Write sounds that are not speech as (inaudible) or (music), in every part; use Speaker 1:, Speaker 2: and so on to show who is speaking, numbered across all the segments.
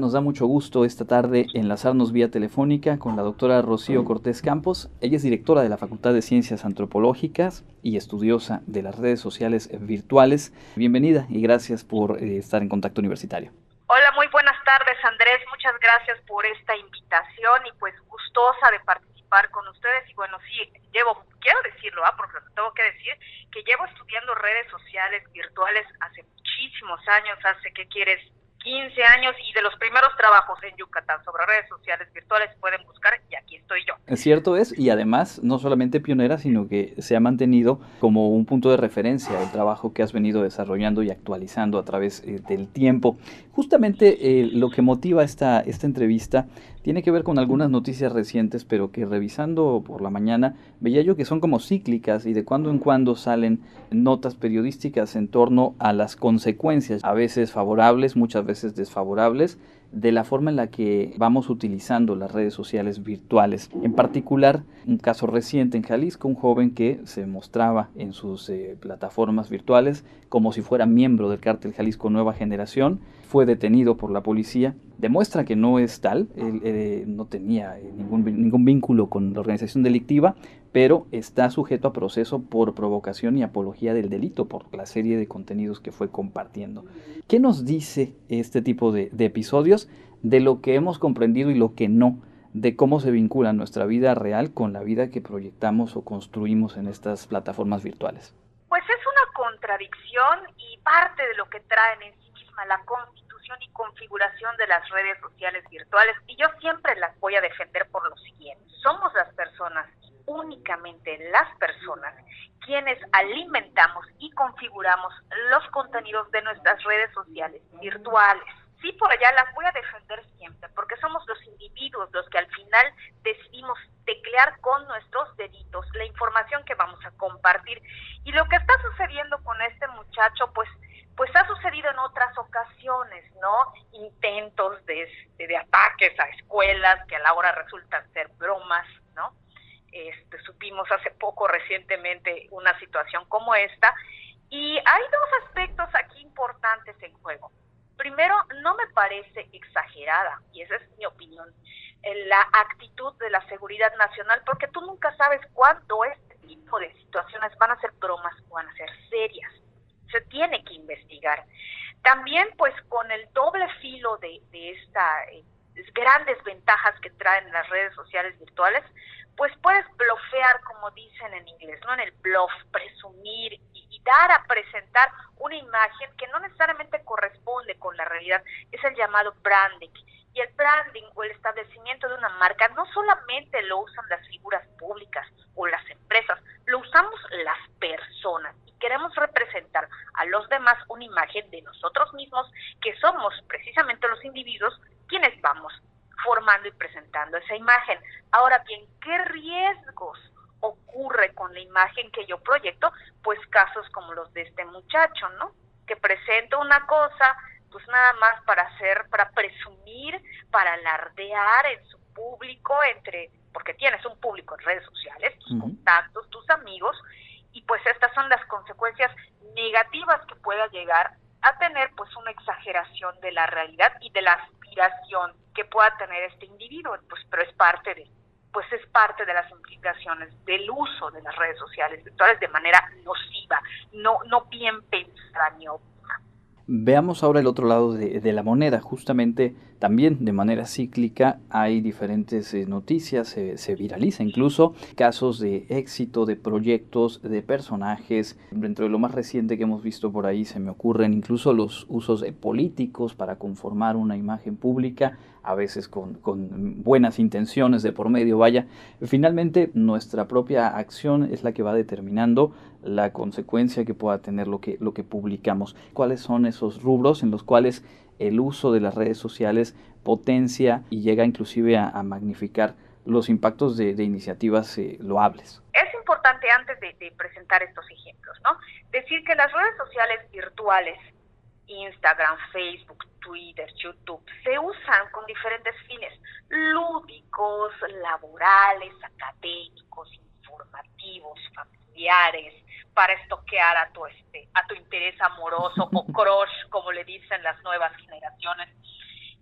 Speaker 1: Nos da mucho gusto esta tarde enlazarnos vía telefónica con la doctora Rocío Cortés Campos. Ella es directora de la Facultad de Ciencias Antropológicas y estudiosa de las redes sociales virtuales. Bienvenida y gracias por eh, estar en contacto universitario.
Speaker 2: Hola, muy buenas tardes Andrés. Muchas gracias por esta invitación y pues gustosa de participar con ustedes. Y bueno, sí, llevo, quiero decirlo, ¿ah? porque tengo que decir, que llevo estudiando redes sociales virtuales hace muchísimos años, hace, ¿qué quieres? 15 años y de los primeros trabajos en Yucatán sobre redes sociales virtuales pueden buscar y aquí estoy yo.
Speaker 1: Cierto es, y además no solamente pionera, sino que se ha mantenido como un punto de referencia el trabajo que has venido desarrollando y actualizando a través eh, del tiempo. Justamente eh, lo que motiva esta, esta entrevista tiene que ver con algunas noticias recientes, pero que revisando por la mañana veía yo que son como cíclicas y de cuando en cuando salen notas periodísticas en torno a las consecuencias, a veces favorables, muchas veces desfavorables, de la forma en la que vamos utilizando las redes sociales virtuales. En particular, un caso reciente en Jalisco, un joven que se mostraba en sus eh, plataformas virtuales como si fuera miembro del cártel Jalisco Nueva Generación, fue detenido por la policía, demuestra que no es tal, él, eh, no tenía eh, ningún, ningún vínculo con la organización delictiva, pero está sujeto a proceso por provocación y apología del delito por la serie de contenidos que fue compartiendo. ¿Qué nos dice este tipo de, episodios de lo que hemos comprendido y lo que no? de cómo se vincula nuestra vida real con la vida que proyectamos o construimos en estas plataformas virtuales.
Speaker 2: Pues es una contradicción y parte de lo que traen en sí misma la constitución y configuración de las redes sociales virtuales y yo siempre las voy a defender por lo siguiente. Somos las personas únicamente las personas quienes alimentamos y configuramos los contenidos de nuestras redes sociales virtuales. Sí, por allá las voy a defender siempre, porque somos los individuos los que al final decidimos teclear con nuestros deditos la información que vamos a compartir. Y lo que está sucediendo con este muchacho, pues, pues ha sucedido en otras ocasiones, ¿no? Intentos de, de ataques a escuelas que a la hora resultan ser bromas, ¿no? Este, supimos hace poco recientemente una situación como esta. Y hay dos aspectos aquí importantes en juego. Primero, no me parece exagerada, y esa es mi opinión, la actitud de la seguridad nacional, porque tú nunca sabes cuándo este tipo de situaciones van a ser bromas o van a ser serias. Se tiene que También, pues, con el doble filo de, de estas eh, grandes ventajas que traen las redes sociales virtuales, pues puedes blofear, como dicen en inglés, ¿no? En el bluff, presumir y, dar a presentar una imagen que no necesariamente corresponde con la realidad. Es el llamado branding. Y el branding o el establecimiento de una marca no solamente lo usan las figuras públicas o las empresas, lo usamos las personas y queremos representar a los demás una imagen de nosotros mismos que somos precisamente los individuos quienes vamos formando y presentando esa imagen. Ahora bien, ¿qué riesgos ocurre con la imagen que yo proyecto? Pues casos como los de este muchacho, ¿no? Que presenta una cosa, pues nada más para hacer, para presumir, para alardear en su público, entre, porque tienes un público en redes sociales, tus contactos, tus amigos, y pues estas son las consecuencias negativas que pueda llegar a tener pues una exageración de la realidad y de la aspiración que pueda tener este individuo, pues pero es parte de pues es parte de las implicaciones del uso de las redes sociales virtuales de manera nociva, no no bien pensada ni óptima.
Speaker 1: Veamos ahora el otro lado de, de la moneda, justamente también de manera cíclica hay diferentes eh, noticias, se viraliza incluso casos de éxito de proyectos, de personajes. Dentro de lo más reciente que hemos visto por ahí se me ocurren incluso los usos políticos para conformar una imagen pública, a veces con, con buenas intenciones de por medio. Vaya, finalmente nuestra propia acción es la que va determinando la consecuencia que pueda tener lo que, lo que publicamos. ¿Cuáles son esos rubros en los cuales el uso de las redes sociales potencia y llega inclusive a, magnificar los impactos de, iniciativas eh, loables.
Speaker 2: Es importante antes de, presentar estos ejemplos, ¿no? Decir que las redes sociales virtuales, Instagram, Facebook, Twitter, YouTube, se usan con diferentes fines lúdicos, laborales, académicos, informativos, familiares, para estoquear a tu este, a tu interés amoroso o (laughs) crush, como le dicen las nuevas generaciones.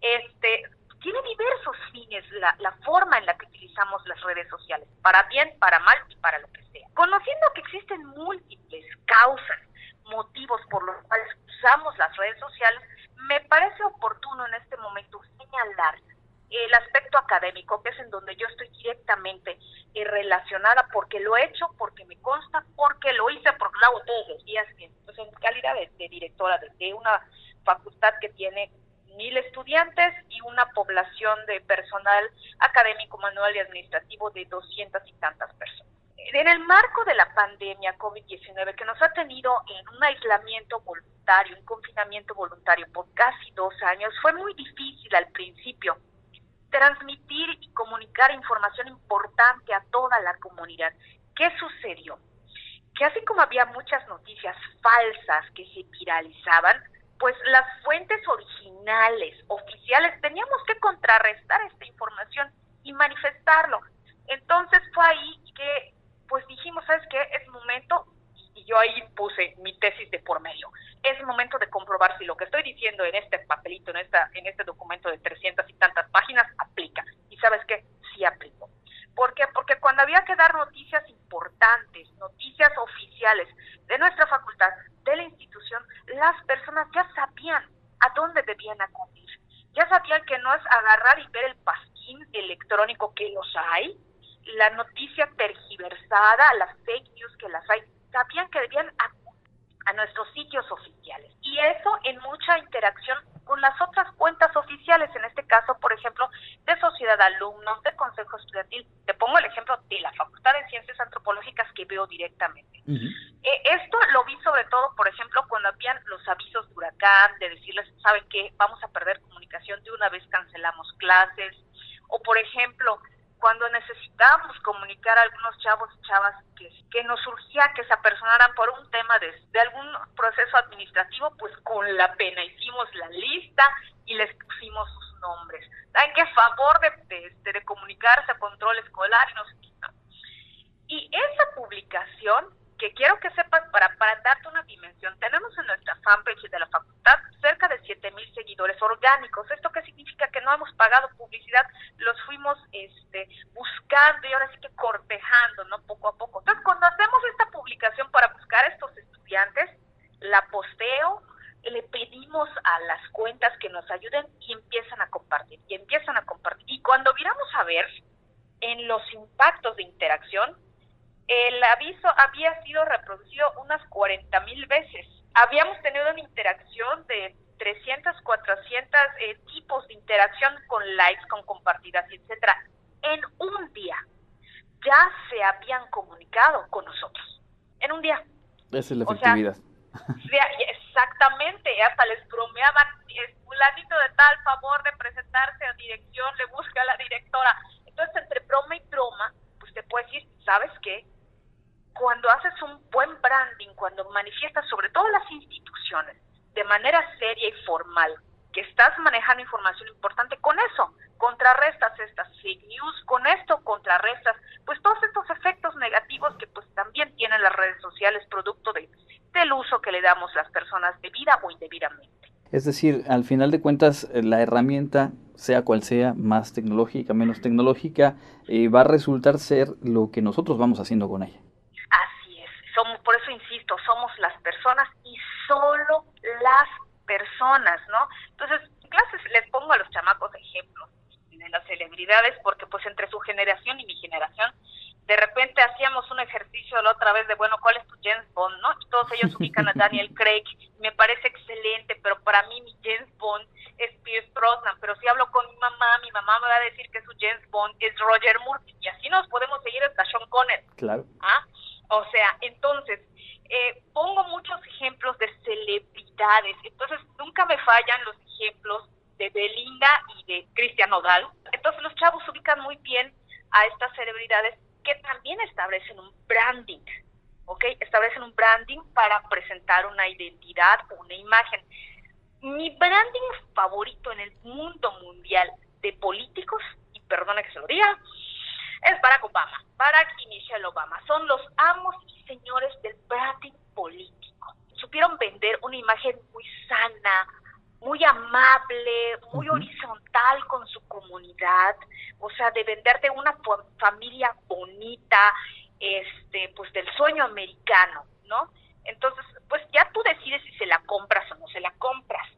Speaker 2: Este, es la, la forma en la que utilizamos las redes sociales, para bien, para mal y para lo que sea. Conociendo que existen múltiples causas, motivos por los cuales usamos las redes sociales, me parece oportuno en este momento señalar el aspecto académico, que es en donde yo estoy directamente eh, relacionada, porque lo he hecho, porque me consta, porque lo hice, porque lo hago todos los días, pues, en calidad de, directora de, una facultad que tiene mil estudiantes y una población de personal académico, manual y administrativo de doscientas y tantas personas. En el marco de la pandemia COVID-19, que nos ha tenido en un aislamiento voluntario, un confinamiento voluntario por casi dos años, fue muy difícil al principio transmitir y comunicar información importante a toda la comunidad. ¿Qué sucedió? Que así como había muchas noticias falsas que se viralizaban, pues las fuentes originales, oficiales, teníamos que contrarrestar esta información y manifestarlo. Entonces fue ahí que pues dijimos, ¿sabes qué? Es momento, y yo ahí puse mi tesis de por medio, es momento de comprobar si lo que estoy diciendo en este papelito, en, esta, en este documento de 300 y tantas páginas, aplica. Y sabes qué, sí aplicó. ¿Por qué? Porque cuando había que dar noticias importantes, noticias oficiales de nuestra facultad, de la institución, las personas ya sabían a dónde debían acudir. Ya agarrar y ver el pasquín electrónico que los hay, la noticia tergiversada, las fake news que las hay, sabían que debían acudir a nuestros sitios oficiales. Y eso en mucha interacción con las otras cuentas oficiales, en este caso, por ejemplo, de Sociedad de Alumnos, de Consejo Estudiantil. Te pongo el ejemplo de la Facultad de Ciencias Antropológicas que veo directamente. Eh, esto lo vi sobre todo, por ejemplo, cuando habían los avisos de huracán, de decirles, ¿saben qué? Vamos a perder comunicación, de una vez cancelamos clases. O, por ejemplo, cuando necesitábamos comunicar a algunos chavos y chavas que, que nos surgía que se apersonaran por un tema de, de algún proceso administrativo, pues con la pena hicimos la lista y les pusimos sus nombres. ¿Saben qué favor de, de, de comunicarse a control escolar y no sé Y esa publicación, que quiero que sepas para, para darte una dimensión, tenemos en nuestra fanpage de la facultad cerca de 7 mil seguidores orgánicos. ¿Esto qué significa? Que no hemos pagado publicidad, los fuimos este, buscando y ahora sí que cortejando, ¿no? Poco a poco. Entonces, cuando hacemos esta publicación para buscar a estos estudiantes, la posteo, le pedimos a las cuentas que nos ayuden y empiezan a compartir, y empiezan a compartir. Y cuando viéramos a ver en los impactos de interacción, el aviso había sido reproducido unas 40 mil veces habíamos tenido una interacción de 300, 400 eh, tipos de interacción con likes, compartidas, etcétera. En un día ya se habían comunicado con nosotros. En un día.
Speaker 1: Esa es la efectividad. (laughs)
Speaker 2: exactamente, hasta les bromeaban, fulanito de tal favor de presentarse a dirección, le busca a la directora. Entonces, entre broma y broma, pues te puedes decir, ¿sabes qué? cuando haces un buen branding, cuando manifiestas sobre todo las instituciones de manera seria y formal que estás manejando información importante, con eso contrarrestas estas fake news, con esto contrarrestas pues todos estos efectos negativos que pues también tienen las redes sociales producto de, del uso que le damos las personas debida o indebidamente.
Speaker 1: Es decir, al final de cuentas, eh, la herramienta, sea cual sea, más tecnológica, menos tecnológica, eh, va a resultar ser lo que nosotros vamos haciendo con ella
Speaker 2: somos, por eso insisto, somos las personas y solo las personas, ¿no? Entonces, en clases les pongo a los chamacos ejemplos de las celebridades, porque pues entre su generación y mi generación, de repente hacíamos un ejercicio la otra vez de, bueno, ¿cuál es tu James Bond, no? Y todos ellos ubican a (laughs) Daniel Craig, me parece excelente, pero para mí mi James Bond es Pierce Brosnan, pero si hablo con mi mamá, mi mamá me va a decir que su James Bond es Roger Moore, y así nos podemos seguir hasta Sean Connery.
Speaker 1: Claro.
Speaker 2: ¿Ah? O sea, entonces, eh, pongo muchos ejemplos de entonces nunca me fallan los ejemplos de Belinda y de Cristian Nodal. Entonces los chavos ubican muy bien a estas celebridades que también establecen un branding, ¿ok? Establecen un branding para presentar una identidad o una imagen. Mi branding favorito en el mundo mundial de políticos, y perdona que se lo diga, es Barack Obama. Barack y Michelle Obama son los amos y señores del branding político. Supieron vender una imagen muy sana, muy amable, muy horizontal con su comunidad, o sea, de venderte una familia bonita, este, pues del sueño americano, ¿no? Entonces, pues ya tú decides si se la compras o no se la compras,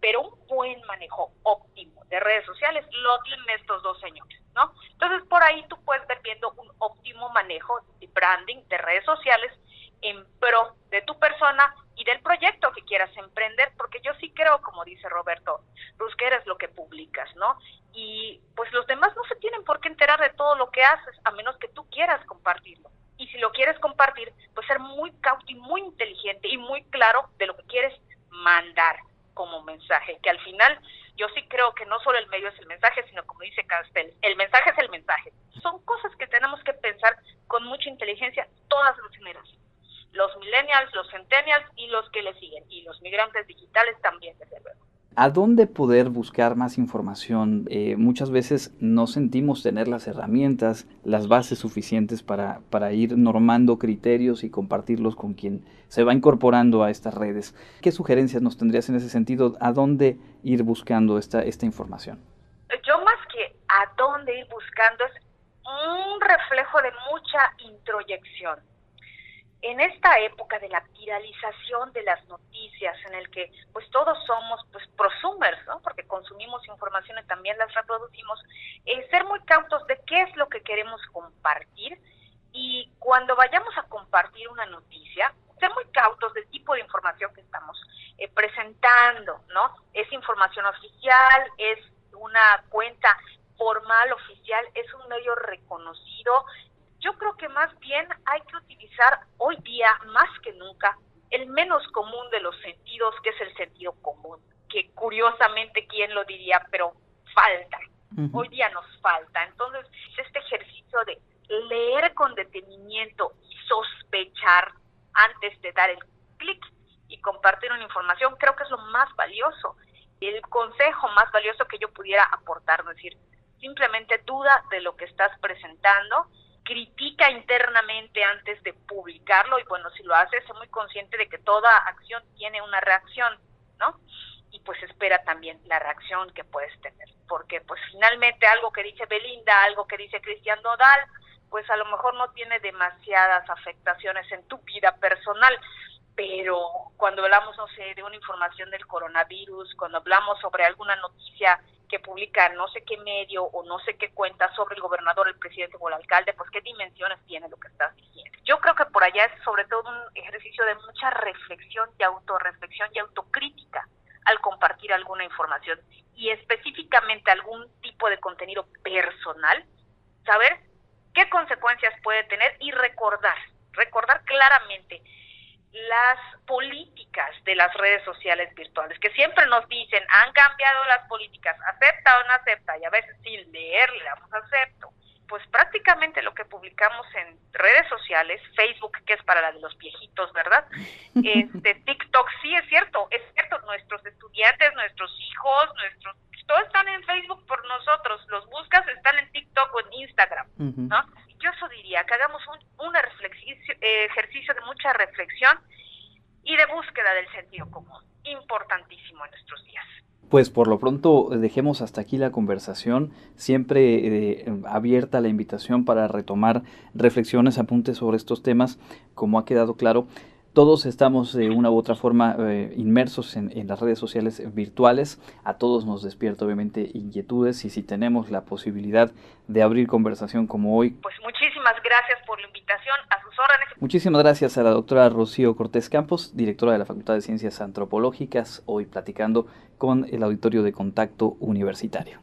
Speaker 2: pero un buen manejo óptimo de redes sociales lo tienen estos dos señores, ¿no? Entonces, por ahí tú puedes ver viendo un óptimo manejo de branding de redes sociales en pro de tu persona y del proyecto que quieras emprender, porque yo sí creo, como dice Roberto, pues que eres lo que publicas, ¿no? Y pues los demás no se tienen por qué enterar de todo lo que haces, a menos que tú quieras compartirlo. Y si lo quieres compartir, pues ser muy cauto y muy inteligente y muy claro de lo que quieres mandar como mensaje, que al final yo sí creo que no solo el medio es el mensaje, sino como dice Castel, el mensaje es el mensaje. Son cosas que tenemos que pensar con mucha inteligencia todas las generaciones los millennials, los centennials y los que le siguen, y los migrantes digitales también, desde luego.
Speaker 1: ¿A dónde poder buscar más información? Eh, muchas veces no sentimos tener las herramientas, las bases suficientes para, para ir normando criterios y compartirlos con quien se va incorporando a estas redes. ¿Qué sugerencias nos tendrías en ese sentido? ¿A dónde ir buscando esta, esta información?
Speaker 2: Yo más que a dónde ir buscando es un reflejo de mucha introyección en esta época de la viralización de las noticias, en el que pues todos somos pues prosumers, ¿no? Porque consumimos información y también las reproducimos, eh, ser muy cautos de qué es lo que queremos compartir y cuando vayamos a compartir una noticia, ser muy cautos del tipo de información que estamos eh, presentando, ¿no? Es información oficial, es una cuenta formal, oficial, es un medio reconocido, yo creo que más bien hay que utilizar hoy día, más que nunca, el menos común de los sentidos, que es el sentido común, que curiosamente, ¿quién lo diría? Pero falta. Hoy día nos falta. Entonces, este ejercicio de leer con detenimiento y sospechar antes de dar el clic y compartir una información, creo que es lo más valioso. El consejo más valioso que yo pudiera aportar, es decir, simplemente duda de lo que estás presentando critica internamente antes de publicarlo y bueno, si lo hace, es muy consciente de que toda acción tiene una reacción, ¿no? Y pues espera también la reacción que puedes tener, porque pues finalmente algo que dice Belinda, algo que dice Cristian Nodal, pues a lo mejor no tiene demasiadas afectaciones en tu vida personal, pero cuando hablamos, no sé, de una información del coronavirus, cuando hablamos sobre alguna noticia que publica no sé qué medio o no sé qué cuenta sobre el gobernador, el presidente o el alcalde, pues qué dimensiones tiene lo que estás diciendo. Yo creo que por allá es sobre todo un ejercicio de mucha reflexión y autorreflexión y autocrítica al compartir alguna información y específicamente algún tipo de contenido personal, saber qué consecuencias puede tener y recordar, recordar claramente las políticas de las redes sociales virtuales, que siempre nos dicen, han cambiado las políticas, acepta o no acepta, y a veces sin leer le damos acepto. Pues prácticamente lo que publicamos en redes sociales, Facebook, que es para la de los viejitos, ¿verdad? (laughs) Este, TikTok, sí es cierto, es cierto, nuestros estudiantes, nuestros hijos, nuestros, todos están en Facebook por nosotros, los buscas, están en TikTok o en Instagram, ¿no? Yo eso diría, que hagamos un, un ejercicio de mucha reflexión y de búsqueda del sentido común, importantísimo en nuestros días.
Speaker 1: Pues por lo pronto dejemos hasta aquí la conversación, siempre eh, abierta la invitación para retomar reflexiones, apuntes sobre estos temas, como ha quedado claro todos estamos de una u otra forma eh, inmersos en, las redes sociales virtuales. A todos nos despierta obviamente inquietudes y si tenemos la posibilidad de abrir conversación como hoy.
Speaker 2: Pues muchísimas gracias por la invitación, a sus órdenes.
Speaker 1: Muchísimas gracias a la doctora Rocío Cortés Campos, directora de la Facultad de Ciencias Antropológicas, hoy platicando con el auditorio de contacto universitario.